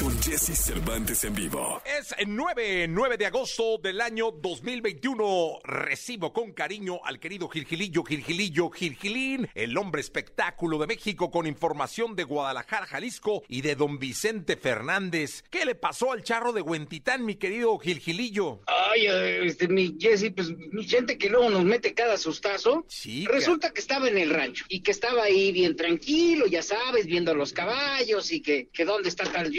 con Jesse Cervantes en vivo. Es el 9, 9 de agosto del año 2021. Recibo con cariño al querido Gilgilillo, Gilgilillo, Gilgilín, el hombre espectáculo de México con información de Guadalajara, Jalisco y de don Vicente Fernández. ¿Qué le pasó al charro de Huentitán, mi querido Gilgilillo? Ay, este, mi Jesse, pues mi gente que luego nos mete cada sustazo. Sí, Resulta que estaba en el rancho y que estaba ahí bien tranquilo, ya sabes, viendo a los caballos y que, que dónde está tal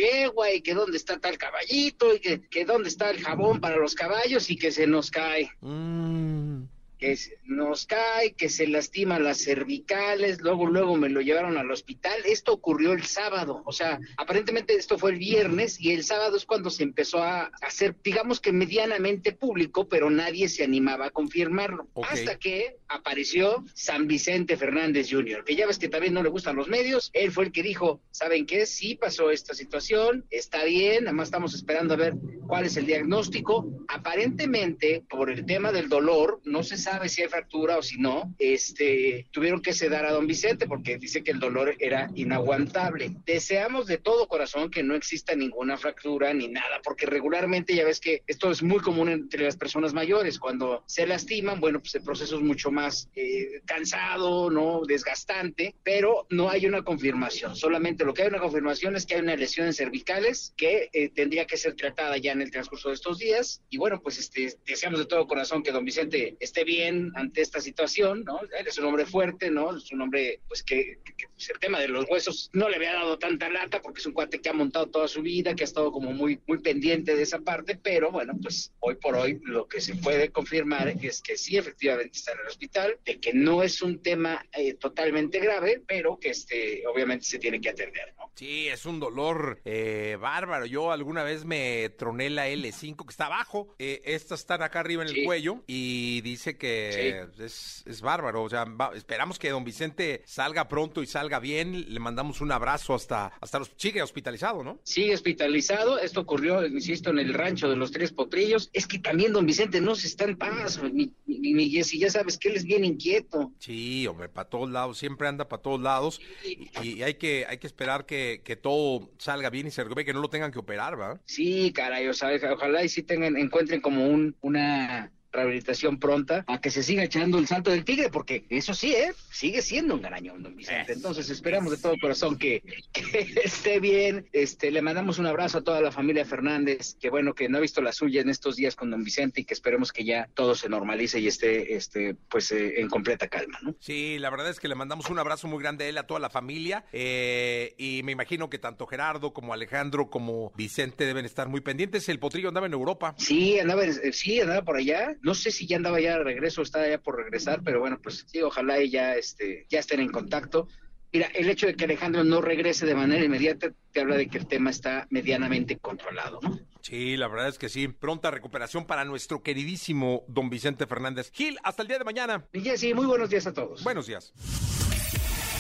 y que dónde está tal caballito y que, que dónde está el jabón para los caballos y que se nos cae. Mm, que nos cae, que se lastima las cervicales, luego luego me lo llevaron al hospital. Esto ocurrió el sábado, o sea, aparentemente esto fue el viernes y el sábado es cuando se empezó a hacer, digamos que medianamente público, pero nadie se animaba a confirmarlo. Hasta que apareció San Vicente Fernández Jr., que ya ves que también no le gustan los medios, él fue el que dijo, ¿saben qué? Sí pasó esta situación, está bien, nada más estamos esperando a ver cuál es el diagnóstico. Aparentemente, por el tema del dolor, no se sabe si hay fractura o si no, este, tuvieron que sedar a don Vicente porque dice que el dolor era inaguantable. Deseamos de todo corazón que no exista ninguna fractura ni nada, porque regularmente ya ves que esto es muy común entre las personas mayores. Cuando se lastiman, bueno, pues el proceso es mucho más eh, cansado, ¿no? Desgastante, pero no hay una confirmación. Solamente lo que hay una confirmación es que hay una lesión en cervicales que eh, tendría que ser tratada ya en el transcurso de estos días. Y bueno, pues este, deseamos de todo corazón que don Vicente esté bien ante esta situación, ¿no? Él es un hombre fuerte, ¿no? Es un hombre, pues que, pues, el tema de los huesos no le había dado tanta lata porque es un cuate que ha montado toda su vida, que ha estado como muy, muy pendiente de esa parte, pero bueno, pues hoy por hoy lo que se puede confirmar es que sí, efectivamente está en el hospital, de que no es un tema eh, totalmente grave, pero que este, obviamente se tiene que atender, ¿no? Sí, es un dolor eh, bárbaro. Yo alguna vez me troné la L5 que está abajo. Eh, estas están acá arriba en el Sí. cuello y dice que es, es bárbaro. O sea, va- esperamos que don Vicente salga pronto y salga bien. Le mandamos un abrazo hasta, hasta los sigue hospitalizado, ¿no? Sigue hospitalizado, esto ocurrió, insisto, en el rancho de los Tres Potrillos. Es que también don Vicente no se está en paz, mi, mi, mi Jessy, ya sabes que él es bien inquieto. Sí, hombre, para todos lados, siempre anda para todos lados y, y hay que hay que esperar que, que todo salga bien y se recupere, que no lo tengan que operar, ¿va? Sí, caray, o sea, ojalá y sí tengan, encuentren como un, una rehabilitación pronta a que se siga echando el salto del tigre, porque eso sí, ¿eh? Sigue siendo un garañón, don Vicente. Entonces esperamos de todo corazón que, que esté bien. Este, le mandamos un abrazo a toda la familia Fernández, que bueno, que no ha visto la suya en estos días con don Vicente y que esperemos que ya todo se normalice y esté, este, pues, eh, en completa calma, ¿no? Sí, la verdad es que le mandamos un abrazo muy grande a él, a toda la familia. eh, y me imagino que tanto Gerardo como Alejandro como Vicente deben estar muy pendientes. El potrillo andaba en Europa. Sí, andaba, eh, sí, andaba por allá. No sé si ya andaba ya de regreso o estaba ya por regresar, pero bueno, pues sí, ojalá y ya, este, ya estén en contacto. Mira, el hecho de que Alejandro no regrese de manera inmediata te habla de que el tema está medianamente controlado, ¿no? Sí, la verdad es que sí. Pronta recuperación para nuestro queridísimo don Vicente Fernández. Gil, hasta el día de mañana. Y Jessy, muy buenos días a todos. Buenos días.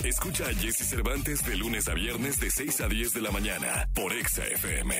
Escucha a Jesse Cervantes de lunes a viernes de 6 a 10 de la mañana por Exa FM.